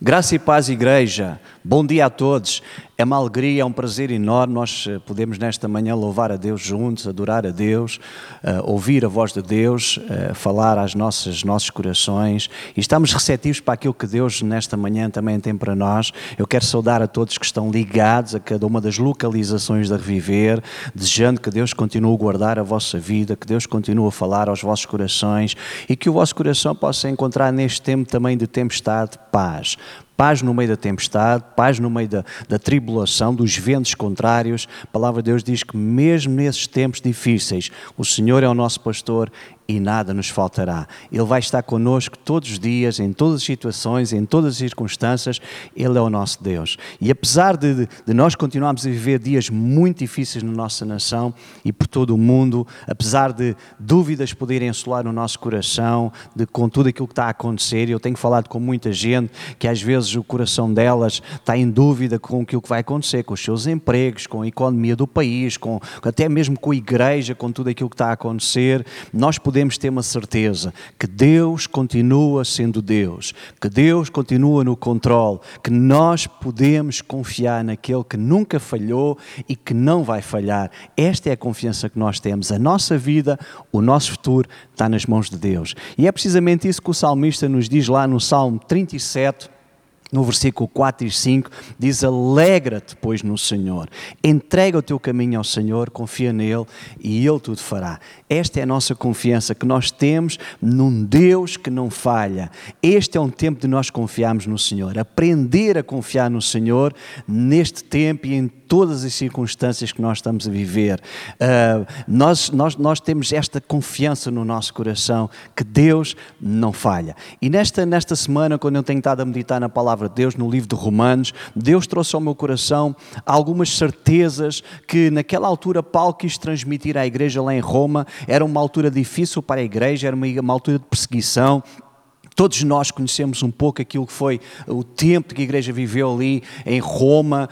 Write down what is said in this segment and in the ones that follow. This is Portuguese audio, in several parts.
Graça e paz, igreja. Bom dia a todos. É uma alegria, é um prazer enorme nós eh, podemos nesta manhã louvar a Deus juntos, adorar a Deus, uh, ouvir a voz de Deus, uh, falar às nossas nossos corações e estamos receptivos para aquilo que Deus nesta manhã também tem para nós. Eu quero saudar a todos que estão ligados a cada uma das localizações da Reviver, desejando que Deus continue a guardar a vossa vida, que Deus continue a falar aos vossos corações e que o vosso coração possa encontrar neste tempo também de tempestade paz paz no meio da tempestade, paz no meio da, da tribulação, dos ventos contrários. A palavra de Deus diz que, mesmo nesses tempos difíceis, o Senhor é o nosso pastor e nada nos faltará. Ele vai estar conosco todos os dias, em todas as situações, em todas as circunstâncias. Ele é o nosso Deus. E apesar de, de nós continuarmos a viver dias muito difíceis na nossa nação e por todo o mundo, apesar de dúvidas poderem assolar o nosso coração, de, com tudo aquilo que está a acontecer, eu tenho falado com muita gente que às vezes o coração delas está em dúvida com aquilo que vai acontecer, com os seus empregos, com a economia do país, com, até mesmo com a igreja, com tudo aquilo que está a acontecer. Nós podemos podemos ter uma certeza que Deus continua sendo Deus, que Deus continua no controle, que nós podemos confiar naquele que nunca falhou e que não vai falhar. Esta é a confiança que nós temos. A nossa vida, o nosso futuro está nas mãos de Deus. E é precisamente isso que o salmista nos diz lá no Salmo 37 no versículo 4 e 5, diz: Alegra-te, pois, no Senhor, entrega o teu caminho ao Senhor, confia nele e ele tudo fará. Esta é a nossa confiança que nós temos num Deus que não falha. Este é um tempo de nós confiarmos no Senhor, aprender a confiar no Senhor neste tempo e em todas as circunstâncias que nós estamos a viver. Uh, nós, nós, nós temos esta confiança no nosso coração que Deus não falha. E nesta, nesta semana, quando eu tenho estado a meditar na palavra de Deus, no livro de Romanos, Deus trouxe ao meu coração algumas certezas que naquela altura Paulo quis transmitir à igreja lá em Roma. Era uma altura difícil para a igreja, era uma, uma altura de perseguição Todos nós conhecemos um pouco aquilo que foi o tempo que a igreja viveu ali em Roma,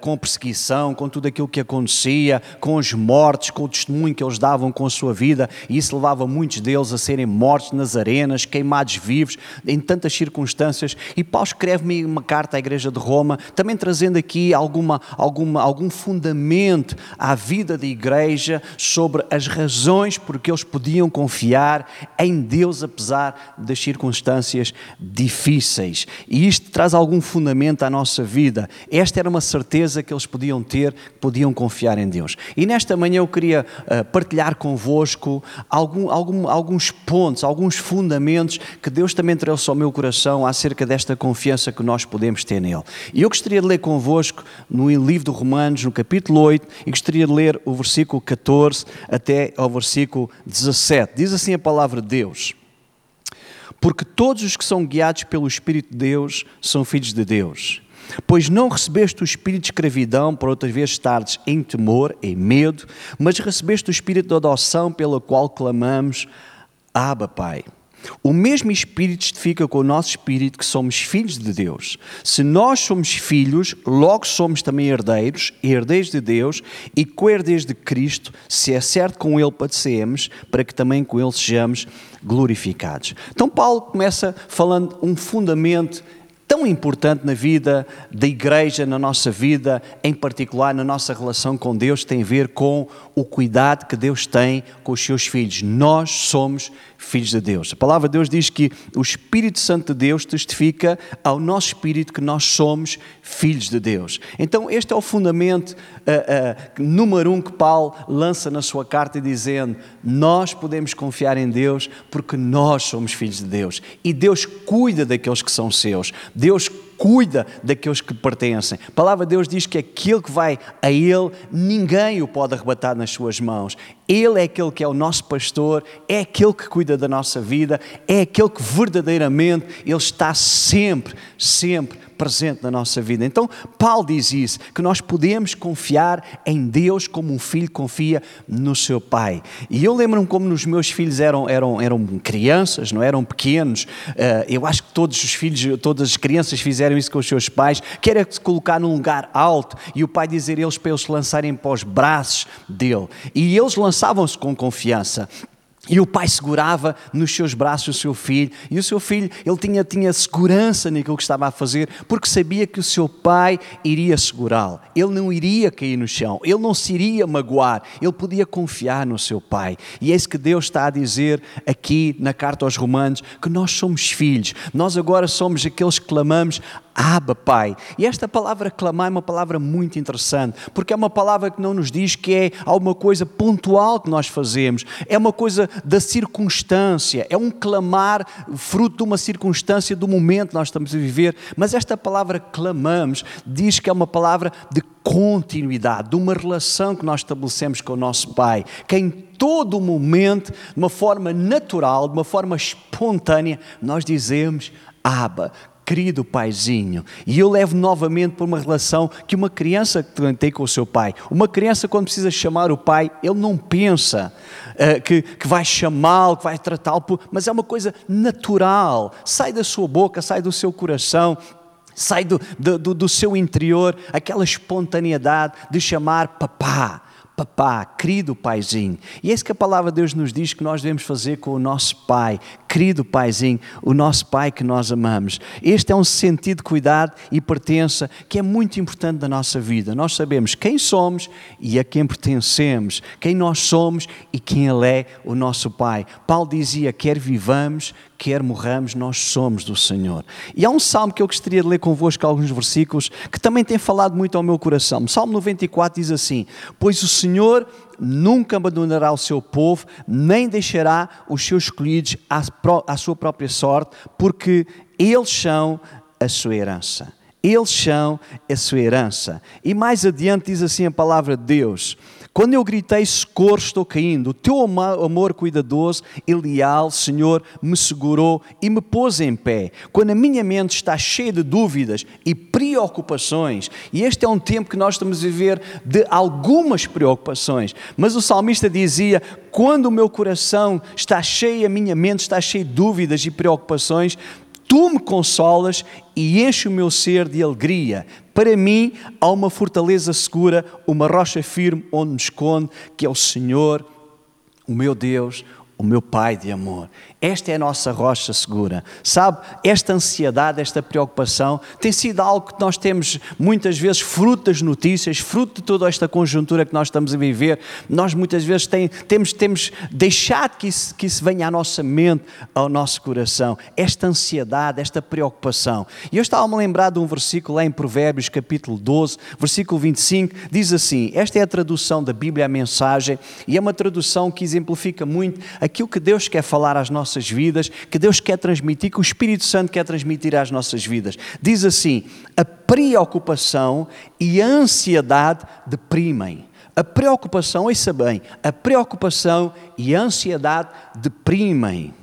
com perseguição, com tudo aquilo que acontecia, com os mortos, com o testemunho que eles davam com a sua vida, e isso levava muitos deles a serem mortos nas arenas, queimados vivos, em tantas circunstâncias. E Paulo escreve-me uma carta à igreja de Roma, também trazendo aqui alguma, alguma, algum fundamento à vida da igreja sobre as razões por que eles podiam confiar em Deus, apesar das circunstâncias circunstâncias difíceis. E isto traz algum fundamento à nossa vida. Esta era uma certeza que eles podiam ter, podiam confiar em Deus. E nesta manhã eu queria uh, partilhar convosco algum, algum, alguns pontos, alguns fundamentos que Deus também trouxe ao meu coração acerca desta confiança que nós podemos ter nele. E eu gostaria de ler convosco no livro de Romanos, no capítulo 8, e gostaria de ler o versículo 14 até ao versículo 17. Diz assim a palavra de Deus. Porque todos os que são guiados pelo Espírito de Deus são filhos de Deus. Pois não recebeste o espírito de escravidão para outras vezes estares em temor, em medo, mas recebeste o espírito de adoção pelo qual clamamos, Abba, Pai. O mesmo Espírito testifica com o nosso Espírito que somos filhos de Deus. Se nós somos filhos, logo somos também herdeiros, herdeiros de Deus e co-herdeiros de Cristo, se é certo com Ele padecemos, para que também com Ele sejamos glorificados. Então, Paulo começa falando um fundamento tão importante na vida da igreja, na nossa vida, em particular na nossa relação com Deus, tem a ver com o cuidado que Deus tem com os seus filhos. Nós somos filhos de Deus. A palavra de Deus diz que o Espírito Santo de Deus testifica ao nosso espírito que nós somos filhos de Deus. Então, este é o fundamento uh, uh, número um que Paulo lança na sua carta, dizendo: Nós podemos confiar em Deus porque nós somos filhos de Deus e Deus cuida daqueles que são seus. Deus cuida daqueles que pertencem. A palavra de Deus diz que aquele que vai a Ele, ninguém o pode arrebatar nas suas mãos. Ele é aquele que é o nosso pastor, é aquele que cuida da nossa vida, é aquele que verdadeiramente Ele está sempre, sempre presente na nossa vida. Então, Paulo diz isso, que nós podemos confiar em Deus como um filho confia no seu pai. E eu lembro-me como os meus filhos eram, eram, eram crianças, não eram pequenos. Eh, eu acho que todos os filhos, todas as crianças fizeram isso com os seus pais, que era se colocar num lugar alto e o pai dizer eles para eles lançarem para os braços dele. E eles lançavam-se com confiança. E o pai segurava nos seus braços o seu filho, e o seu filho, ele tinha, tinha segurança naquilo que estava a fazer, porque sabia que o seu pai iria segurá-lo. Ele não iria cair no chão, ele não se iria magoar, ele podia confiar no seu pai. E é isso que Deus está a dizer aqui na carta aos Romanos: que nós somos filhos, nós agora somos aqueles que clamamos Abba, Pai. E esta palavra clamar é uma palavra muito interessante, porque é uma palavra que não nos diz que é alguma coisa pontual que nós fazemos, é uma coisa da circunstância, é um clamar fruto de uma circunstância do momento que nós estamos a viver. Mas esta palavra clamamos diz que é uma palavra de continuidade, de uma relação que nós estabelecemos com o nosso Pai, que em todo momento, de uma forma natural, de uma forma espontânea, nós dizemos Abba, querido paizinho. E eu levo novamente para uma relação que uma criança tem com o seu pai. Uma criança, quando precisa chamar o pai, ele não pensa uh, que, que vai chamá-lo, que vai tratá-lo, mas é uma coisa natural. Sai da sua boca, sai do seu coração. Sai do, do, do seu interior aquela espontaneidade de chamar papá, papá, querido paizinho. E é isso que a palavra de Deus nos diz que nós devemos fazer com o nosso pai, querido paizinho, o nosso pai que nós amamos. Este é um sentido de cuidado e pertença que é muito importante na nossa vida. Nós sabemos quem somos e a quem pertencemos, quem nós somos e quem Ele é, o nosso pai. Paulo dizia: quer vivamos, quer morramos, nós somos do Senhor. E há um salmo que eu gostaria de ler convosco, alguns versículos, que também tem falado muito ao meu coração. O salmo 94 diz assim: Pois o Senhor nunca abandonará o seu povo, nem deixará os seus escolhidos à sua própria sorte, porque eles são a sua herança. Eles são a sua herança. E mais adiante diz assim a palavra de Deus: quando eu gritei socorro, estou caindo. O teu amor cuidadoso e leal, Senhor, me segurou e me pôs em pé. Quando a minha mente está cheia de dúvidas e preocupações, e este é um tempo que nós estamos a viver de algumas preocupações, mas o salmista dizia: quando o meu coração está cheio, a minha mente está cheia de dúvidas e preocupações, tu me consolas e enche o meu ser de alegria. Para mim há uma fortaleza segura, uma rocha firme onde me esconde, que é o Senhor, o meu Deus, o meu Pai de amor. Esta é a nossa rocha segura. Sabe, esta ansiedade, esta preocupação tem sido algo que nós temos muitas vezes fruto das notícias, fruto de toda esta conjuntura que nós estamos a viver. Nós muitas vezes tem, temos, temos deixado que isso, que isso venha à nossa mente, ao nosso coração. Esta ansiedade, esta preocupação. E eu estava a lembrar de um versículo lá em Provérbios, capítulo 12, versículo 25, diz assim: Esta é a tradução da Bíblia, a mensagem, e é uma tradução que exemplifica muito aquilo que Deus quer falar às nossas nossas vidas, que Deus quer transmitir, que o Espírito Santo quer transmitir às nossas vidas. Diz assim: a preocupação e a ansiedade deprimem. A preocupação, ouça bem, a preocupação e a ansiedade deprimem.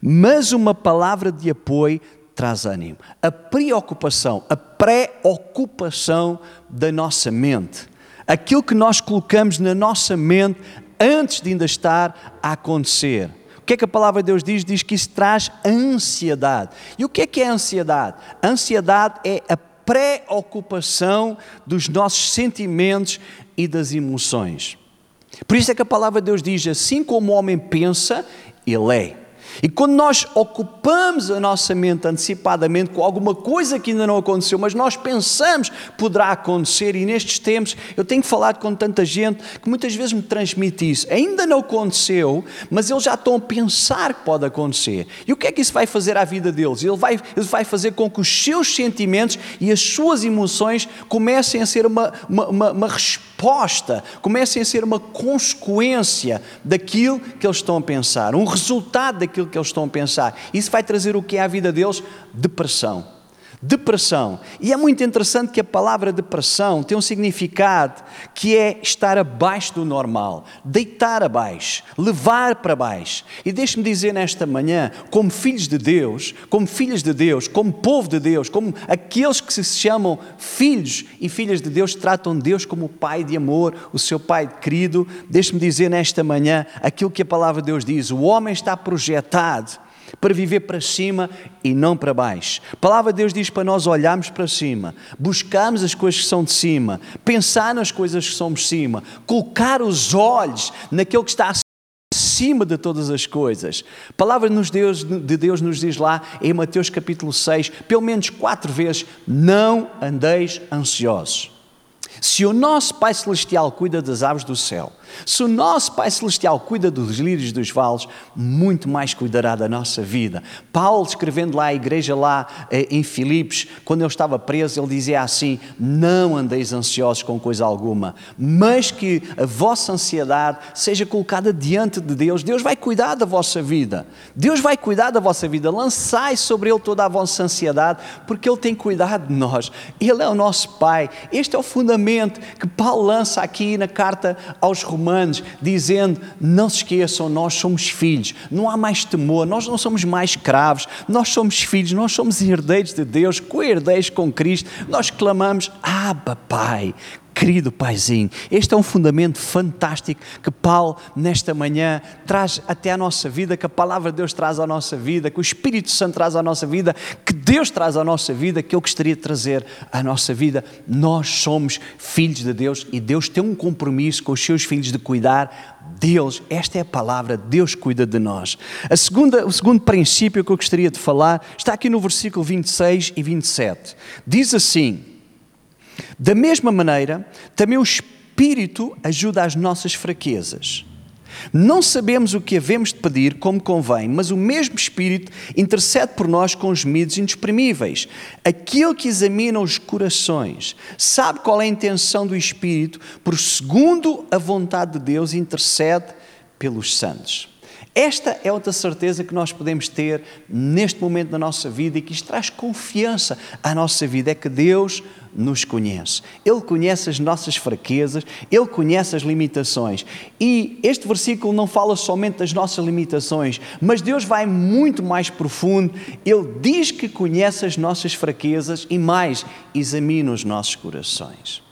Mas uma palavra de apoio traz ânimo. A preocupação, a preocupação da nossa mente, aquilo que nós colocamos na nossa mente antes de ainda estar a acontecer que é que a palavra de Deus diz? Diz que isso traz ansiedade. E o que é que é ansiedade? Ansiedade é a preocupação dos nossos sentimentos e das emoções. Por isso é que a palavra de Deus diz: assim como o homem pensa, ele é. E quando nós ocupamos a nossa mente antecipadamente com alguma coisa que ainda não aconteceu, mas nós pensamos poderá acontecer, e nestes tempos eu tenho falado com tanta gente que muitas vezes me transmite isso. Ainda não aconteceu, mas eles já estão a pensar que pode acontecer. E o que é que isso vai fazer à vida deles? Ele vai, ele vai fazer com que os seus sentimentos e as suas emoções comecem a ser uma, uma, uma, uma resposta, comecem a ser uma consequência daquilo que eles estão a pensar, um resultado daquilo aquilo que eles estão a pensar. Isso vai trazer o que é à vida deles? Depressão. Depressão. E é muito interessante que a palavra depressão tem um significado que é estar abaixo do normal, deitar abaixo, levar para baixo. E deixe-me dizer nesta manhã, como filhos de Deus, como filhas de Deus, como povo de Deus, como aqueles que se chamam filhos e filhas de Deus, tratam Deus como o Pai de amor, o seu Pai querido. Deixe-me dizer nesta manhã aquilo que a palavra de Deus diz: o homem está projetado para viver para cima e não para baixo. A palavra de Deus diz para nós olharmos para cima, buscarmos as coisas que são de cima, pensar nas coisas que são de cima, colocar os olhos naquilo que está acima de todas as coisas. A palavra de Deus nos diz lá em Mateus capítulo 6, pelo menos quatro vezes: não andeis ansiosos. Se o nosso Pai Celestial cuida das aves do céu, se o nosso Pai Celestial cuida dos lírios dos vales, muito mais cuidará da nossa vida. Paulo, escrevendo lá a igreja lá eh, em Filipos, quando ele estava preso, ele dizia assim: Não andeis ansiosos com coisa alguma, mas que a vossa ansiedade seja colocada diante de Deus. Deus vai cuidar da vossa vida. Deus vai cuidar da vossa vida. Lançai sobre Ele toda a vossa ansiedade, porque Ele tem cuidado de nós. Ele é o nosso Pai. Este é o fundamento que Paulo lança aqui na carta aos Romanos Romanos, dizendo: não se esqueçam, nós somos filhos, não há mais temor, nós não somos mais escravos, nós somos filhos, nós somos herdeiros de Deus, co-herdeiros com Cristo, nós clamamos: Abba, Pai, Querido Paizinho, este é um fundamento fantástico que Paulo, nesta manhã, traz até à nossa vida, que a palavra de Deus traz à nossa vida, que o Espírito Santo traz à nossa vida, que Deus traz à nossa vida, que eu gostaria de trazer à nossa vida. Nós somos filhos de Deus e Deus tem um compromisso com os seus filhos de cuidar Deus, esta é a palavra, Deus cuida de nós. A segunda, o segundo princípio que eu gostaria de falar está aqui no versículo 26 e 27. Diz assim: da mesma maneira, também o Espírito ajuda as nossas fraquezas. Não sabemos o que havemos de pedir como convém, mas o mesmo Espírito intercede por nós com os gemidos inexprimíveis. Aquele que examina os corações sabe qual é a intenção do Espírito, por segundo a vontade de Deus, intercede pelos santos. Esta é outra certeza que nós podemos ter neste momento da nossa vida e que isto traz confiança à nossa vida: é que Deus nos conhece. Ele conhece as nossas fraquezas, Ele conhece as limitações. E este versículo não fala somente das nossas limitações, mas Deus vai muito mais profundo. Ele diz que conhece as nossas fraquezas e mais, examina os nossos corações.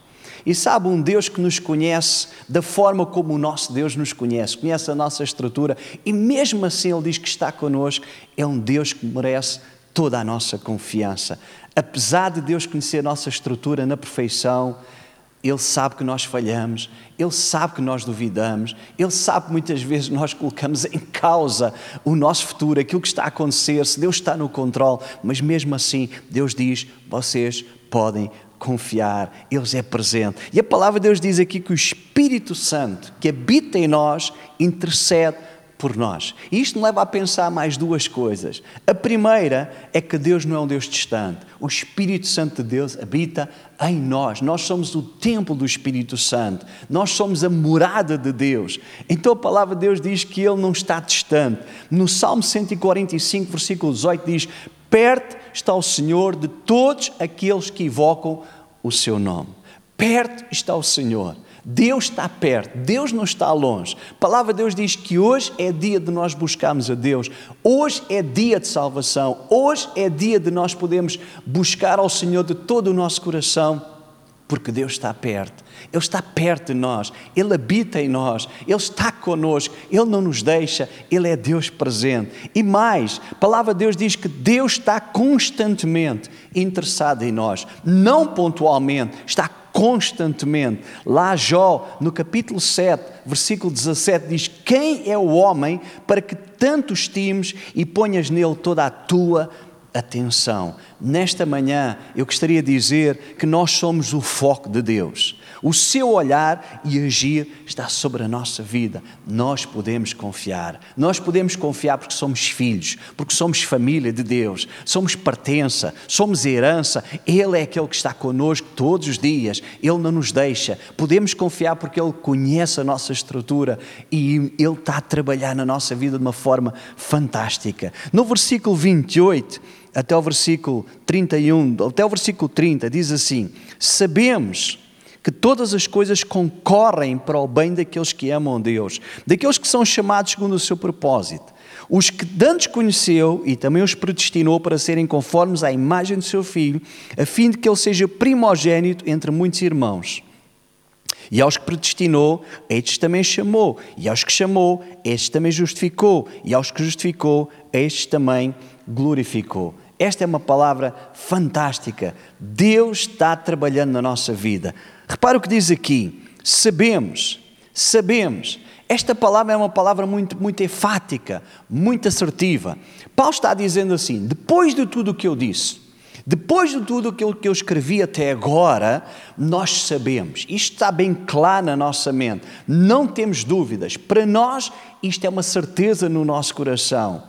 E sabe, um Deus que nos conhece da forma como o nosso Deus nos conhece, conhece a nossa estrutura e mesmo assim Ele diz que está connosco, é um Deus que merece toda a nossa confiança. Apesar de Deus conhecer a nossa estrutura na perfeição, Ele sabe que nós falhamos, Ele sabe que nós duvidamos, Ele sabe que muitas vezes nós colocamos em causa o nosso futuro, aquilo que está a acontecer, se Deus está no controle, mas mesmo assim Deus diz: vocês podem confiar, Ele é presente. E a palavra de Deus diz aqui que o Espírito Santo que habita em nós intercede por nós. E isto me leva a pensar mais duas coisas. A primeira é que Deus não é um Deus distante. O Espírito Santo de Deus habita em nós. Nós somos o templo do Espírito Santo. Nós somos a morada de Deus. Então a palavra de Deus diz que Ele não está distante. No Salmo 145, versículo 18 diz: Perto está o Senhor de todos aqueles que invocam o seu nome. Perto está o Senhor. Deus está perto, Deus não está longe. A palavra de Deus diz que hoje é dia de nós buscarmos a Deus, hoje é dia de salvação, hoje é dia de nós podermos buscar ao Senhor de todo o nosso coração, porque Deus está perto, Ele está perto de nós, Ele habita em nós, Ele está conosco, Ele não nos deixa, Ele é Deus presente. E mais, a palavra de Deus diz que Deus está constantemente interessado em nós, não pontualmente, está constantemente. Lá Jó, no capítulo 7, versículo 17, diz: Quem é o homem para que tanto estimes e ponhas nele toda a tua atenção. Nesta manhã eu gostaria de dizer que nós somos o foco de Deus. O seu olhar e agir está sobre a nossa vida. Nós podemos confiar. Nós podemos confiar porque somos filhos, porque somos família de Deus, somos pertença, somos herança. Ele é aquele que está conosco todos os dias. Ele não nos deixa. Podemos confiar porque Ele conhece a nossa estrutura e Ele está a trabalhar na nossa vida de uma forma fantástica. No versículo 28, até o versículo 31, até o versículo 30, diz assim: Sabemos que todas as coisas concorrem para o bem daqueles que amam Deus, daqueles que são chamados segundo o seu propósito. Os que antes conheceu e também os predestinou para serem conformes à imagem do seu filho, a fim de que ele seja primogênito entre muitos irmãos. E aos que predestinou, estes também chamou. E aos que chamou, estes também justificou. E aos que justificou, estes também glorificou. Esta é uma palavra fantástica. Deus está trabalhando na nossa vida. Repara o que diz aqui. Sabemos, sabemos. Esta palavra é uma palavra muito, muito enfática, muito assertiva. Paulo está dizendo assim: depois de tudo o que eu disse, depois de tudo aquilo que eu escrevi até agora, nós sabemos, isto está bem claro na nossa mente, não temos dúvidas. Para nós, isto é uma certeza no nosso coração.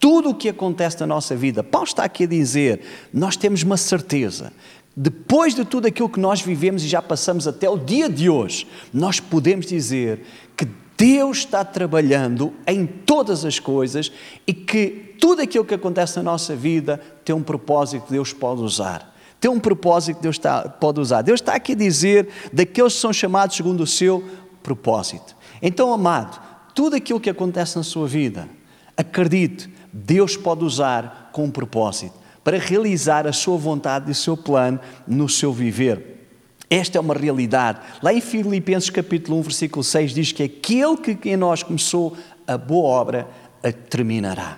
Tudo o que acontece na nossa vida, Paulo está aqui a dizer, nós temos uma certeza. Depois de tudo aquilo que nós vivemos e já passamos até o dia de hoje, nós podemos dizer que Deus está trabalhando em todas as coisas e que tudo aquilo que acontece na nossa vida tem um propósito que Deus pode usar. Tem um propósito que Deus está, pode usar. Deus está aqui a dizer daqueles que são chamados segundo o seu propósito. Então, amado, tudo aquilo que acontece na sua vida, acredite, Deus pode usar com um propósito para realizar a sua vontade e o seu plano no seu viver. Esta é uma realidade. Lá em Filipenses capítulo 1, versículo 6 diz que aquele que em nós começou a boa obra a terminará.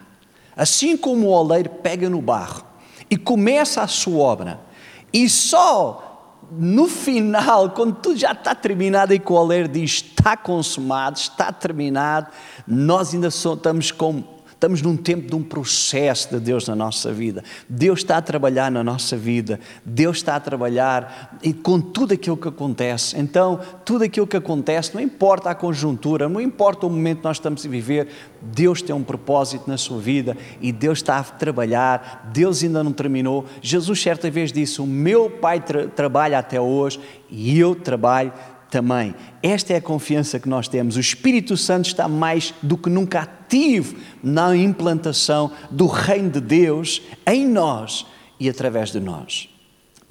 Assim como o oleiro pega no barro e começa a sua obra, e só no final, quando tudo já está terminado e que o oleiro diz está consumado, está terminado, nós ainda estamos com Estamos num tempo de um processo de Deus na nossa vida. Deus está a trabalhar na nossa vida. Deus está a trabalhar e com tudo aquilo que acontece. Então, tudo aquilo que acontece, não importa a conjuntura, não importa o momento que nós estamos a viver, Deus tem um propósito na sua vida e Deus está a trabalhar. Deus ainda não terminou. Jesus certa vez disse: "O meu Pai tra trabalha até hoje e eu trabalho também. Esta é a confiança que nós temos. O Espírito Santo está mais do que nunca ativo na implantação do Reino de Deus em nós e através de nós.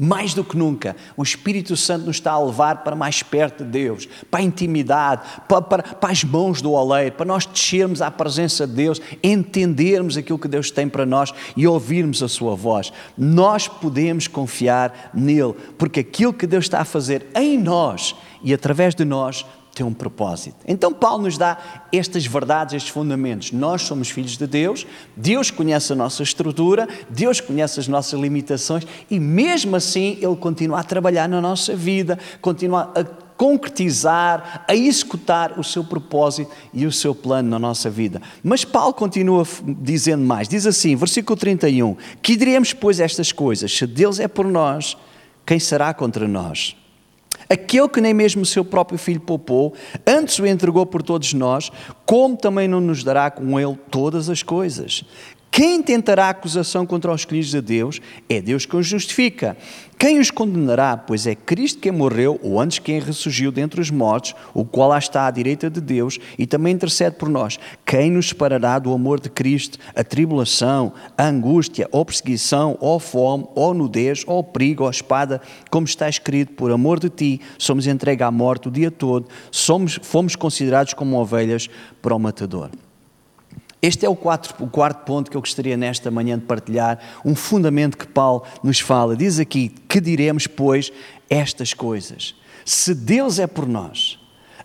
Mais do que nunca, o Espírito Santo nos está a levar para mais perto de Deus, para a intimidade, para, para, para as mãos do oleiro, para nós descermos à presença de Deus, entendermos aquilo que Deus tem para nós e ouvirmos a Sua voz. Nós podemos confiar nele, porque aquilo que Deus está a fazer em nós e através de nós tem um propósito. Então, Paulo nos dá estas verdades, estes fundamentos. Nós somos filhos de Deus, Deus conhece a nossa estrutura, Deus conhece as nossas limitações e, mesmo assim, Ele continua a trabalhar na nossa vida, continua a concretizar, a executar o seu propósito e o seu plano na nossa vida. Mas Paulo continua dizendo mais, diz assim, versículo 31, que diremos, pois, estas coisas, se Deus é por nós, quem será contra nós? Aquele que nem mesmo o seu próprio filho poupou, antes o entregou por todos nós, como também não nos dará com ele todas as coisas? Quem tentará acusação contra os filhos de Deus é Deus que os justifica. Quem os condenará? Pois é Cristo quem morreu, ou antes quem ressurgiu dentre os mortos, o qual lá está à direita de Deus e também intercede por nós. Quem nos separará do amor de Cristo? A tribulação, a angústia, ou perseguição, ou fome, ou nudez, ou perigo, ou espada, como está escrito, por amor de ti, somos entregues à morte o dia todo, somos, fomos considerados como ovelhas para o matador. Este é o, quatro, o quarto ponto que eu gostaria nesta manhã de partilhar, um fundamento que Paulo nos fala. Diz aqui: que diremos, pois, estas coisas? Se Deus é por nós,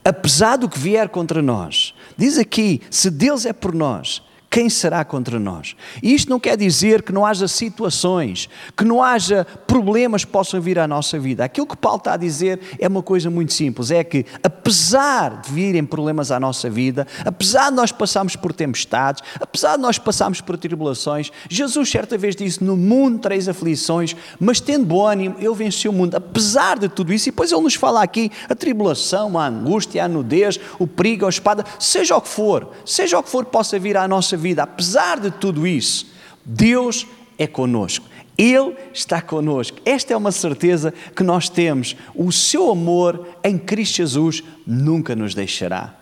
apesar do que vier contra nós, diz aqui: se Deus é por nós, quem será contra nós? E isto não quer dizer que não haja situações, que não haja problemas que possam vir à nossa vida. Aquilo que Paulo está a dizer é uma coisa muito simples: é que, apesar de virem problemas à nossa vida, apesar de nós passarmos por tempestades, apesar de nós passarmos por tribulações, Jesus certa vez disse: No mundo três aflições, mas tendo bom ânimo, eu venci o mundo. Apesar de tudo isso, e depois ele nos fala aqui: a tribulação, a angústia, a nudez, o perigo, a espada, seja o que for, seja o que for possa vir à nossa vida vida, apesar de tudo isso, Deus é conosco. Ele está conosco. Esta é uma certeza que nós temos. O seu amor em Cristo Jesus nunca nos deixará.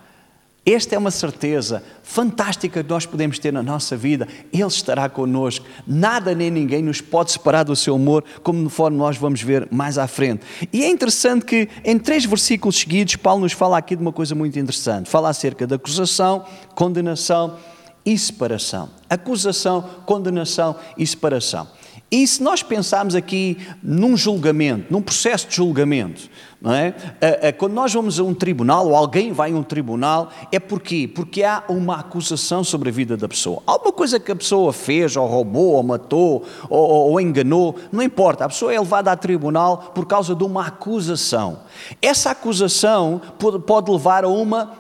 Esta é uma certeza fantástica que nós podemos ter na nossa vida. Ele estará conosco. Nada nem ninguém nos pode separar do seu amor, como conforme nós vamos ver mais à frente. E é interessante que em três versículos seguidos, Paulo nos fala aqui de uma coisa muito interessante. Fala acerca da acusação, condenação e separação. Acusação, condenação e separação. E se nós pensarmos aqui num julgamento, num processo de julgamento, não é? Quando nós vamos a um tribunal, ou alguém vai a um tribunal, é porquê? Porque há uma acusação sobre a vida da pessoa. Alguma coisa que a pessoa fez, ou roubou, ou matou, ou, ou enganou, não importa. A pessoa é levada a tribunal por causa de uma acusação. Essa acusação pode levar a uma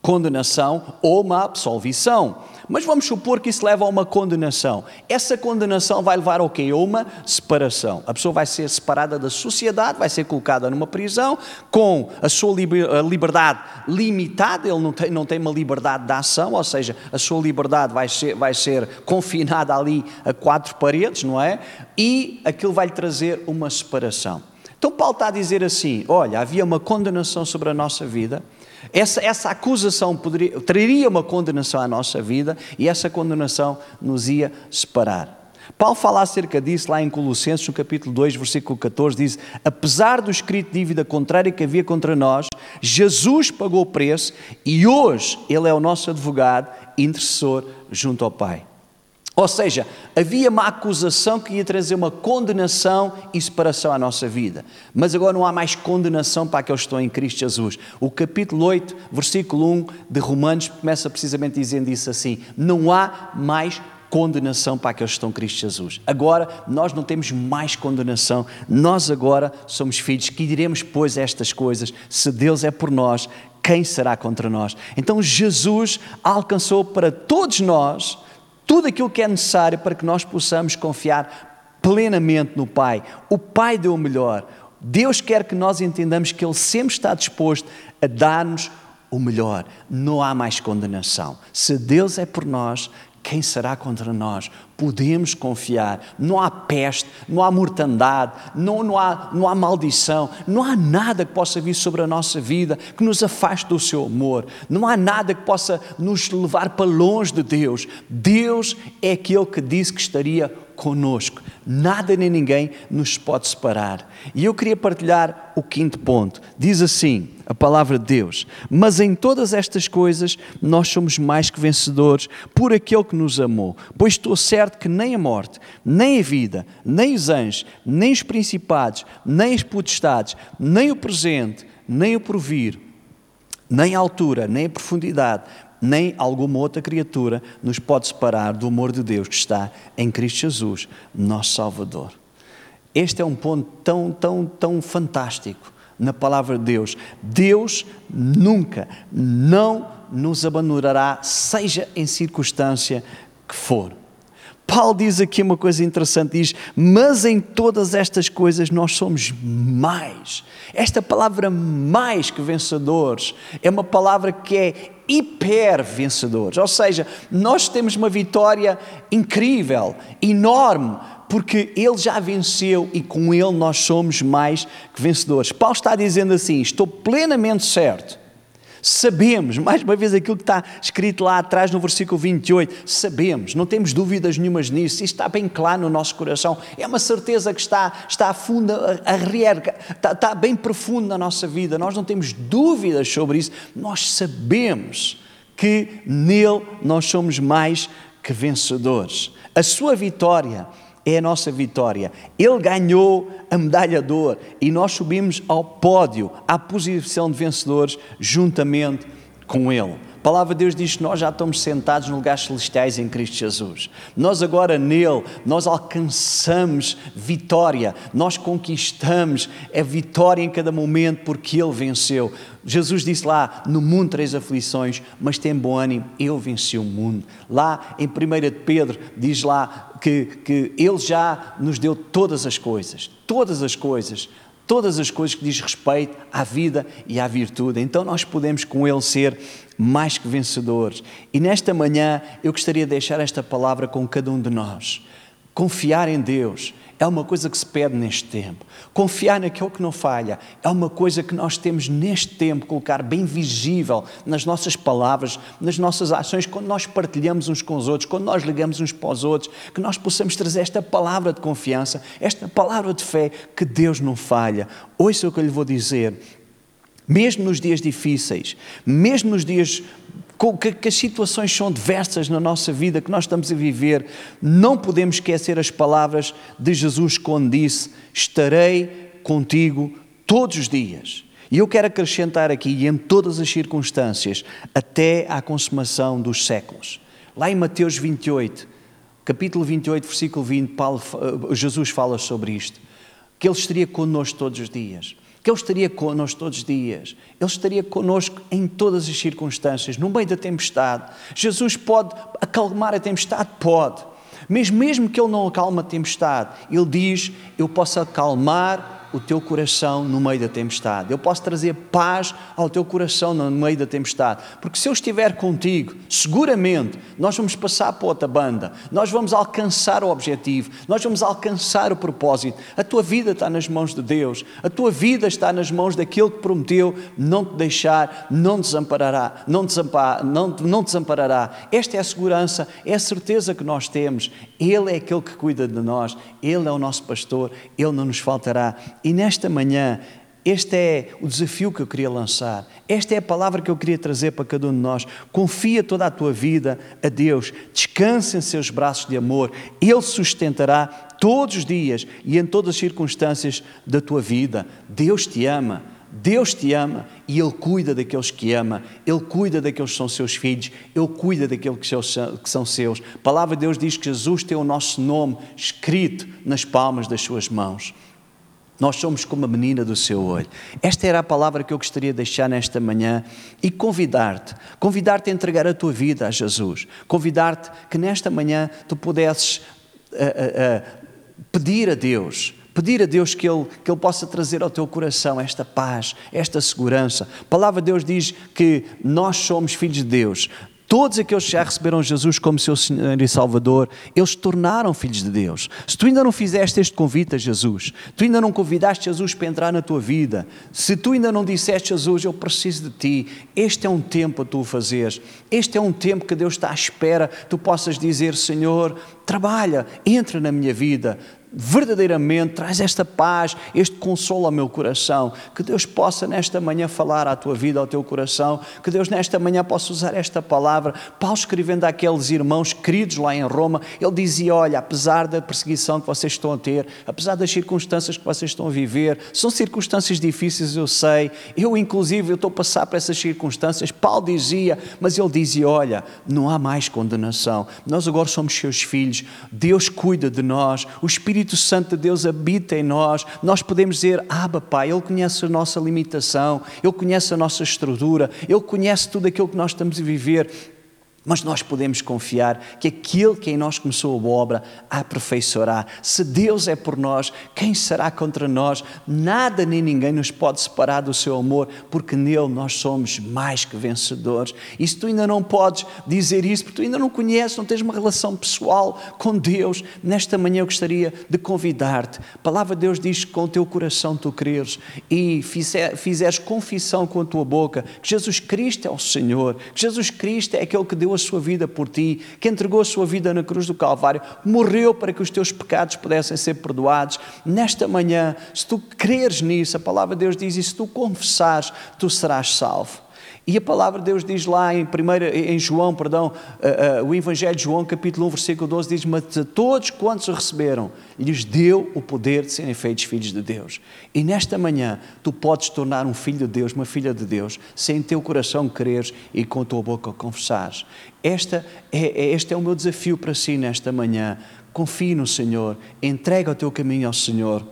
condenação ou uma absolvição. Mas vamos supor que isso leva a uma condenação. Essa condenação vai levar ao quê? A uma separação. A pessoa vai ser separada da sociedade, vai ser colocada numa prisão com a sua liberdade limitada, ele não tem, não tem uma liberdade de ação, ou seja, a sua liberdade vai ser, vai ser confinada ali a quatro paredes, não é? E aquilo vai lhe trazer uma separação. Então Paulo está a dizer assim: olha, havia uma condenação sobre a nossa vida essa, essa acusação poderia, traria uma condenação à nossa vida e essa condenação nos ia separar. Paulo fala acerca disso lá em Colossenses, no capítulo 2, versículo 14, diz: Apesar do escrito de dívida contrária que havia contra nós, Jesus pagou o preço e hoje Ele é o nosso advogado, intercessor junto ao Pai. Ou seja, havia uma acusação que ia trazer uma condenação e separação à nossa vida. Mas agora não há mais condenação para aqueles que estão em Cristo Jesus. O capítulo 8, versículo 1 de Romanos começa precisamente dizendo isso assim: Não há mais condenação para aqueles que estão em Cristo Jesus. Agora nós não temos mais condenação, nós agora somos filhos que diremos, pois, estas coisas: se Deus é por nós, quem será contra nós? Então Jesus alcançou para todos nós tudo aquilo que é necessário para que nós possamos confiar plenamente no Pai. O Pai deu o melhor. Deus quer que nós entendamos que Ele sempre está disposto a dar-nos o melhor. Não há mais condenação. Se Deus é por nós, quem será contra nós? Podemos confiar. Não há peste, não há mortandade, não, não, há, não há maldição, não há nada que possa vir sobre a nossa vida que nos afaste do seu amor. Não há nada que possa nos levar para longe de Deus. Deus é aquele que disse que estaria conosco. Nada nem ninguém nos pode separar. E eu queria partilhar o quinto ponto. Diz assim a palavra de Deus: Mas em todas estas coisas nós somos mais que vencedores por aquele que nos amou. Pois estou certo que nem a morte, nem a vida, nem os anjos, nem os principados, nem as potestades, nem o presente, nem o porvir, nem a altura, nem a profundidade, nem alguma outra criatura nos pode separar do amor de Deus que está em Cristo Jesus, nosso Salvador. Este é um ponto tão, tão, tão fantástico na palavra de Deus. Deus nunca, não nos abandonará, seja em circunstância que for. Paulo diz aqui uma coisa interessante: diz, mas em todas estas coisas nós somos mais. Esta palavra mais que vencedores é uma palavra que é hiper vencedores, ou seja, nós temos uma vitória incrível, enorme, porque ele já venceu e com ele nós somos mais que vencedores. Paulo está dizendo assim: estou plenamente certo. Sabemos, mais uma vez aquilo que está escrito lá atrás no versículo 28, sabemos, não temos dúvidas nenhumas nisso, isso está bem claro no nosso coração, é uma certeza que está, está a fundo, a, a está, está bem profundo na nossa vida, nós não temos dúvidas sobre isso, nós sabemos que nele nós somos mais que vencedores. A sua vitória é a nossa vitória. Ele ganhou a medalha de ouro e nós subimos ao pódio, à posição de vencedores, juntamente com Ele. A palavra de Deus diz que nós já estamos sentados nos lugares celestiais em Cristo Jesus. Nós agora nele, nós alcançamos vitória, nós conquistamos a vitória em cada momento porque ele venceu. Jesus disse lá, no mundo três aflições, mas tem bom ânimo, eu venci o mundo. Lá em 1 Pedro diz lá que, que ele já nos deu todas as coisas, todas as coisas, todas as coisas que diz respeito à vida e à virtude. Então nós podemos com Ele ser mais que vencedores. E nesta manhã eu gostaria de deixar esta palavra com cada um de nós. Confiar em Deus é uma coisa que se pede neste tempo. Confiar naquilo que não falha é uma coisa que nós temos neste tempo, colocar bem visível nas nossas palavras, nas nossas ações, quando nós partilhamos uns com os outros, quando nós ligamos uns para os outros, que nós possamos trazer esta palavra de confiança, esta palavra de fé, que Deus não falha. Ouça o que eu lhe vou dizer. Mesmo nos dias difíceis, mesmo nos dias que, que as situações são diversas na nossa vida, que nós estamos a viver, não podemos esquecer as palavras de Jesus quando disse: Estarei contigo todos os dias. E eu quero acrescentar aqui, em todas as circunstâncias, até à consumação dos séculos. Lá em Mateus 28, capítulo 28, versículo 20, Paulo, eh, Jesus fala sobre isto, que Ele estaria connosco todos os dias. que Ele estaria connosco todos os dias, Ele estaria connosco em todas as circunstâncias, no meio da tempestade. Jesus pode acalmar a tempestade? Pode. Mas mesmo que Ele não acalme a tempestade, Ele diz: Eu posso acalmar o teu coração no meio da tempestade. Eu posso trazer paz ao teu coração no meio da tempestade. Porque se eu estiver contigo, seguramente nós vamos passar para outra banda, nós vamos alcançar o objetivo, nós vamos alcançar o propósito. A tua vida está nas mãos de Deus, a tua vida está nas mãos daquele que prometeu não te deixar, não desamparará, não, desamparará, não, não desamparará. Esta é a segurança, é a certeza que nós temos. Ele é aquele que cuida de nós, Ele é o nosso pastor, Ele não nos faltará. E nesta manhã, este é o desafio que eu queria lançar. Esta é a palavra que eu queria trazer para cada um de nós. Confia toda a tua vida a Deus. Descansa em seus braços de amor. Ele sustentará todos os dias e em todas as circunstâncias da tua vida. Deus te ama. Deus te ama e Ele cuida daqueles que ama, Ele cuida daqueles que são seus filhos, Ele cuida daqueles que são seus. A palavra de Deus diz que Jesus tem o nosso nome escrito nas palmas das suas mãos. Nós somos como a menina do seu olho. Esta era a palavra que eu gostaria de deixar nesta manhã e convidar-te, convidar-te a entregar a tua vida a Jesus, convidar-te que nesta manhã tu pudesses uh, uh, uh, pedir a Deus, pedir a Deus que ele, que ele possa trazer ao teu coração esta paz, esta segurança. A palavra de Deus diz que nós somos filhos de Deus, Todos aqueles que já receberam Jesus como seu Senhor e Salvador, eles se tornaram filhos de Deus. Se tu ainda não fizeste este convite a Jesus, tu ainda não convidaste Jesus para entrar na tua vida, se tu ainda não disseste Jesus, eu preciso de ti, este é um tempo a tu o fazeres. Este é um tempo que Deus está à espera, tu possas dizer, Senhor, trabalha, entra na minha vida, verdadeiramente traz esta paz, este consolo ao meu coração. Que Deus possa nesta manhã falar à tua vida, ao teu coração. Que Deus nesta manhã possa usar esta palavra. Paulo escrevendo àqueles irmãos queridos lá em Roma, ele dizia: Olha, apesar da perseguição que vocês estão a ter, apesar das circunstâncias que vocês estão a viver, são circunstâncias difíceis, eu sei. Eu, inclusive, eu estou a passar por essas circunstâncias. Paulo dizia, mas ele dizia: Olha, não há mais condenação. Nós agora somos seus filhos. Deus cuida de nós. O Espírito Espírito Santo de Deus habita em nós, nós podemos dizer: Aba, Pai, Ele conhece a nossa limitação, Ele conhece a nossa estrutura, Ele conhece tudo aquilo que nós estamos a viver. Mas nós podemos confiar que aquele que em nós começou a obra a aperfeiçoará. Se Deus é por nós, quem será contra nós? Nada nem ninguém nos pode separar do seu amor, porque nele nós somos mais que vencedores. E se tu ainda não podes dizer isso, porque tu ainda não conheces, não tens uma relação pessoal com Deus, nesta manhã eu gostaria de convidar-te. A palavra de Deus diz que com o teu coração tu creres e fizer, fizeres confissão com a tua boca que Jesus Cristo é o Senhor, que Jesus Cristo é aquele que deu a sua vida por ti, que entregou a sua vida na cruz do Calvário, morreu para que os teus pecados pudessem ser perdoados. Nesta manhã, se tu creres nisso, a palavra de Deus diz, e se tu confessares, tu serás salvo. E a palavra de Deus diz lá em, primeira, em João, perdão, uh, uh, o Evangelho de João, capítulo 1, versículo 12, diz: Mas a todos quantos o receberam, lhes deu o poder de serem feitos filhos de Deus. E nesta manhã, tu podes tornar um filho de Deus, uma filha de Deus, sem teu coração creres e com a tua boca confessares. Esta é, é, este é o meu desafio para si nesta manhã. Confie no Senhor, entrega o teu caminho ao Senhor,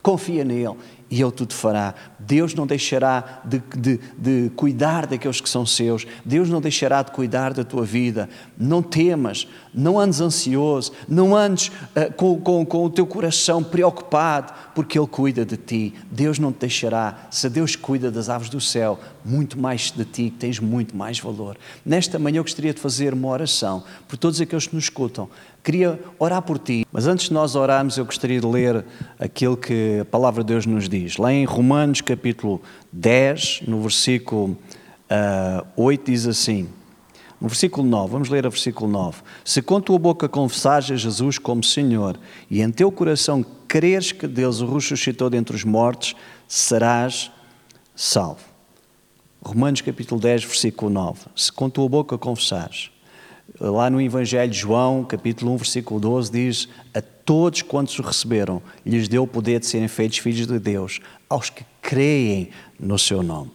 confia nele e Ele tudo fará. Deus não deixará de, de, de, cuidar daqueles que são seus, Deus não deixará de cuidar da tua vida. Não temas, não andes ansioso, não andes uh, com, com, com o teu coração preocupado, porque Ele cuida de ti. Deus não te deixará. Se Deus cuida das aves do céu, muito mais de ti, tens muito mais valor. Nesta manhã eu gostaria de fazer uma oração por todos aqueles que nos escutam. Queria orar por ti, mas antes de nós orarmos, eu gostaria de ler aquilo que a palavra de Deus nos diz. Lá em Romanos, capítulo 10, no versículo uh, ah, 8, diz assim. No versículo 9, vamos ler o versículo 9. Se com tua boca confessares a Jesus como Senhor e em teu coração creres que Deus o ressuscitou dentre os mortos, serás salvo. Romanos capítulo 10, versículo 9. Se com tua boca confessares Lá no Evangelho de João, capítulo 1, versículo 12, diz: A todos quantos o receberam, lhes deu o poder de serem feitos filhos de Deus, aos que creem no seu nome.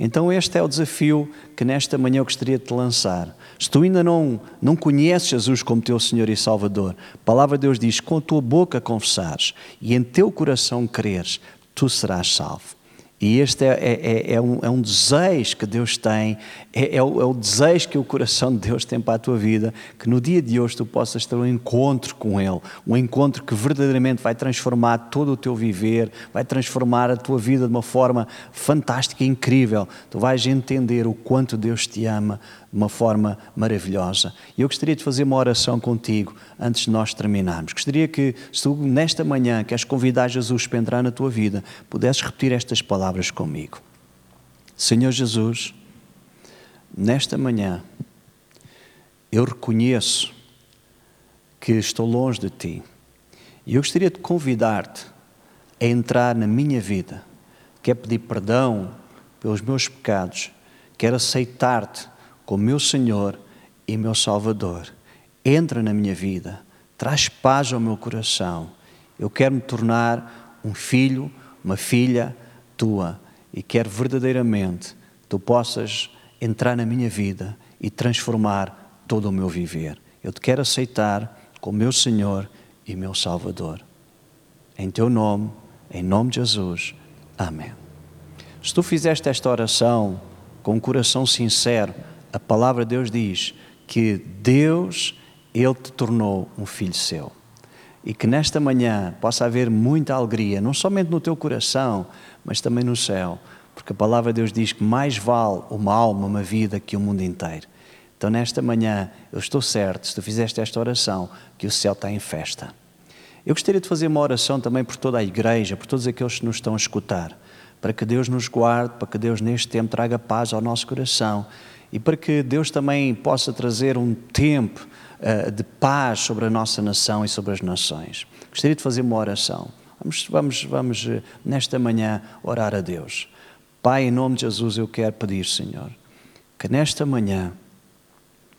Então, este é o desafio que nesta manhã eu gostaria de te lançar. Se tu ainda não, não conheces Jesus como teu Senhor e Salvador, a palavra de Deus diz: com a tua boca confessares e em teu coração creres, tu serás salvo. E este é, é, é, é, um, é um desejo que Deus tem, é, é, o, é o desejo que o coração de Deus tem para a tua vida, que no dia de hoje tu possas ter um encontro com Ele, um encontro que verdadeiramente vai transformar todo o teu viver, vai transformar a tua vida de uma forma fantástica e incrível. Tu vais entender o quanto Deus te ama de uma forma maravilhosa. E eu gostaria de fazer uma oração contigo antes de nós terminarmos. Gostaria que, se tu nesta manhã queres convidar Jesus para entrar na tua vida, pudesses repetir estas palavras comigo. Senhor Jesus, nesta manhã, eu reconheço que estou longe de ti. E eu gostaria de convidar-te a entrar na minha vida. Quero pedir perdão pelos meus pecados. Quero aceitar-te como meu Senhor e meu Salvador. Entra na minha vida, traz paz ao meu coração. Eu quero me tornar um filho, uma filha tua e quero verdadeiramente tu possas entrar na minha vida e transformar todo o meu viver. Eu te quero aceitar como meu Senhor e meu Salvador. Em teu nome, em nome de Jesus. Amém. Se tu fizeste esta oração com um coração sincero, a palavra de Deus diz que Deus, Ele te tornou um filho seu. E que nesta manhã possa haver muita alegria, não somente no teu coração, mas também no céu. Porque a palavra de Deus diz que mais vale uma alma, uma vida, que o mundo inteiro. Então, nesta manhã, eu estou certo, se tu fizeste esta oração, que o céu está em festa. Eu gostaria de fazer uma oração também por toda a igreja, por todos aqueles que nos estão a escutar, para que Deus nos guarde, para que Deus neste tempo traga paz ao nosso coração e para que Deus também possa trazer um tempo uh, de paz sobre a nossa nação e sobre as nações. Gostaria de fazer uma oração. Vamos, vamos, vamos uh, nesta manhã orar a Deus. Pai, em nome de Jesus, eu quero pedir, Senhor, que nesta manhã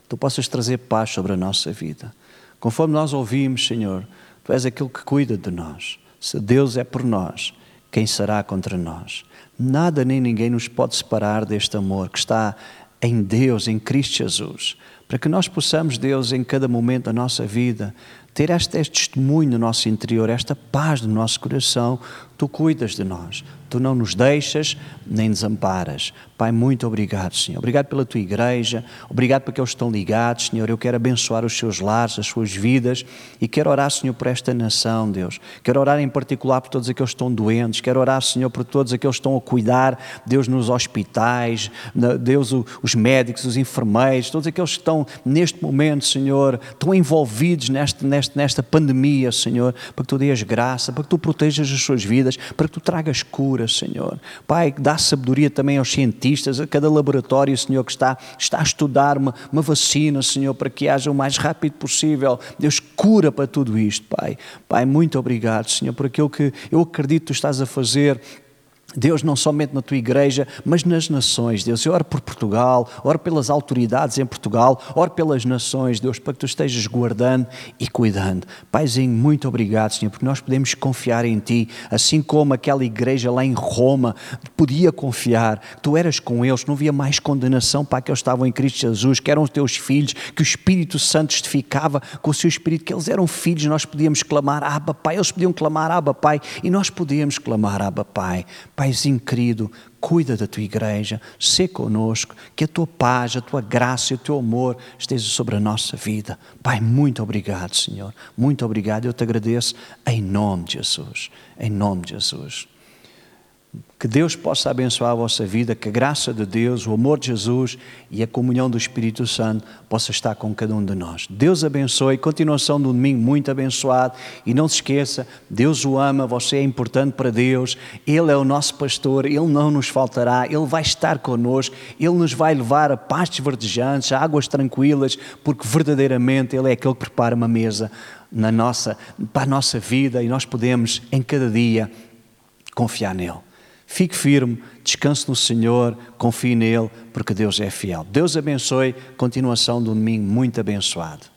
tu possas trazer paz sobre a nossa vida. Conforme nós ouvimos, Senhor, tu és aquele que cuida de nós. Se Deus é por nós, quem será contra nós? Nada nem ninguém nos pode separar deste amor que está em Deus, em Cristo Jesus, para que nós possamos, Deus, em cada momento da nossa vida, ter este, este testemunho no nosso interior, esta paz no nosso coração, tu cuidas de nós, tu não nos deixas nem desamparas. Pai, muito obrigado, Senhor. Obrigado pela tua igreja, obrigado porque eles estão ligados, Senhor. Eu quero abençoar os seus lares, as suas vidas e quero orar, Senhor, por esta nação, Deus. Quero orar em particular por todos aqueles que estão doentes, quero orar, Senhor, por todos aqueles que estão a cuidar, Deus, nos hospitais, Deus, os médicos, os enfermeiros, todos aqueles que estão neste momento, Senhor, estão envolvidos nesta, nesta, nesta pandemia, Senhor, para que tu dês graça, para que tu protejas as suas vidas, para que tu tragas cura Senhor. Pai, dá sabedoria também aos cientistas, a cada laboratório, Senhor, que está, está a estudar uma, uma vacina, Senhor, para que haja o mais rápido possível. Deus cura para tudo isto, Pai. Pai, muito obrigado, Senhor, por aquilo que eu acredito que tu estás a fazer Deus, não somente na tua igreja, mas nas nações, Deus. Eu oro por Portugal, oro pelas autoridades em Portugal, oro pelas nações, Deus, para que tu estejas guardando e cuidando. Paizinho, muito obrigado, Senhor, porque nós podemos confiar em Ti, assim como aquela igreja lá em Roma podia confiar. Tu eras com eles, não havia mais condenação para aqueles que estavam em Cristo Jesus, que eram os teus filhos, que o Espírito Santo testificava com o seu Espírito, que eles eram filhos, nós podíamos clamar, Abba Pai, eles podiam clamar, Abba Pai, e nós podíamos clamar, Abba Pai. Paizinho querido, cuida da tua igreja, sê conosco, que a tua paz, a tua graça e o teu amor esteja sobre a nossa vida. Pai, muito obrigado, Senhor. Muito obrigado. Eu te agradeço em nome de Jesus. Em nome de Jesus. Que Deus possa abençoar a vossa vida, que a graça de Deus, o amor de Jesus e a comunhão do Espírito Santo possa estar com cada um de nós. Deus abençoe, continuação do domingo muito abençoado. E não se esqueça, Deus o ama, você é importante para Deus, Ele é o nosso pastor, Ele não nos faltará, Ele vai estar connosco, Ele nos vai levar a pastos verdejantes, a águas tranquilas, porque verdadeiramente Ele é aquele que prepara uma mesa na nossa, para a nossa vida e nós podemos em cada dia confiar nele. Fique firme, descanse no Senhor, confie nele, porque Deus é fiel. Deus abençoe, continuação do domingo muito abençoado.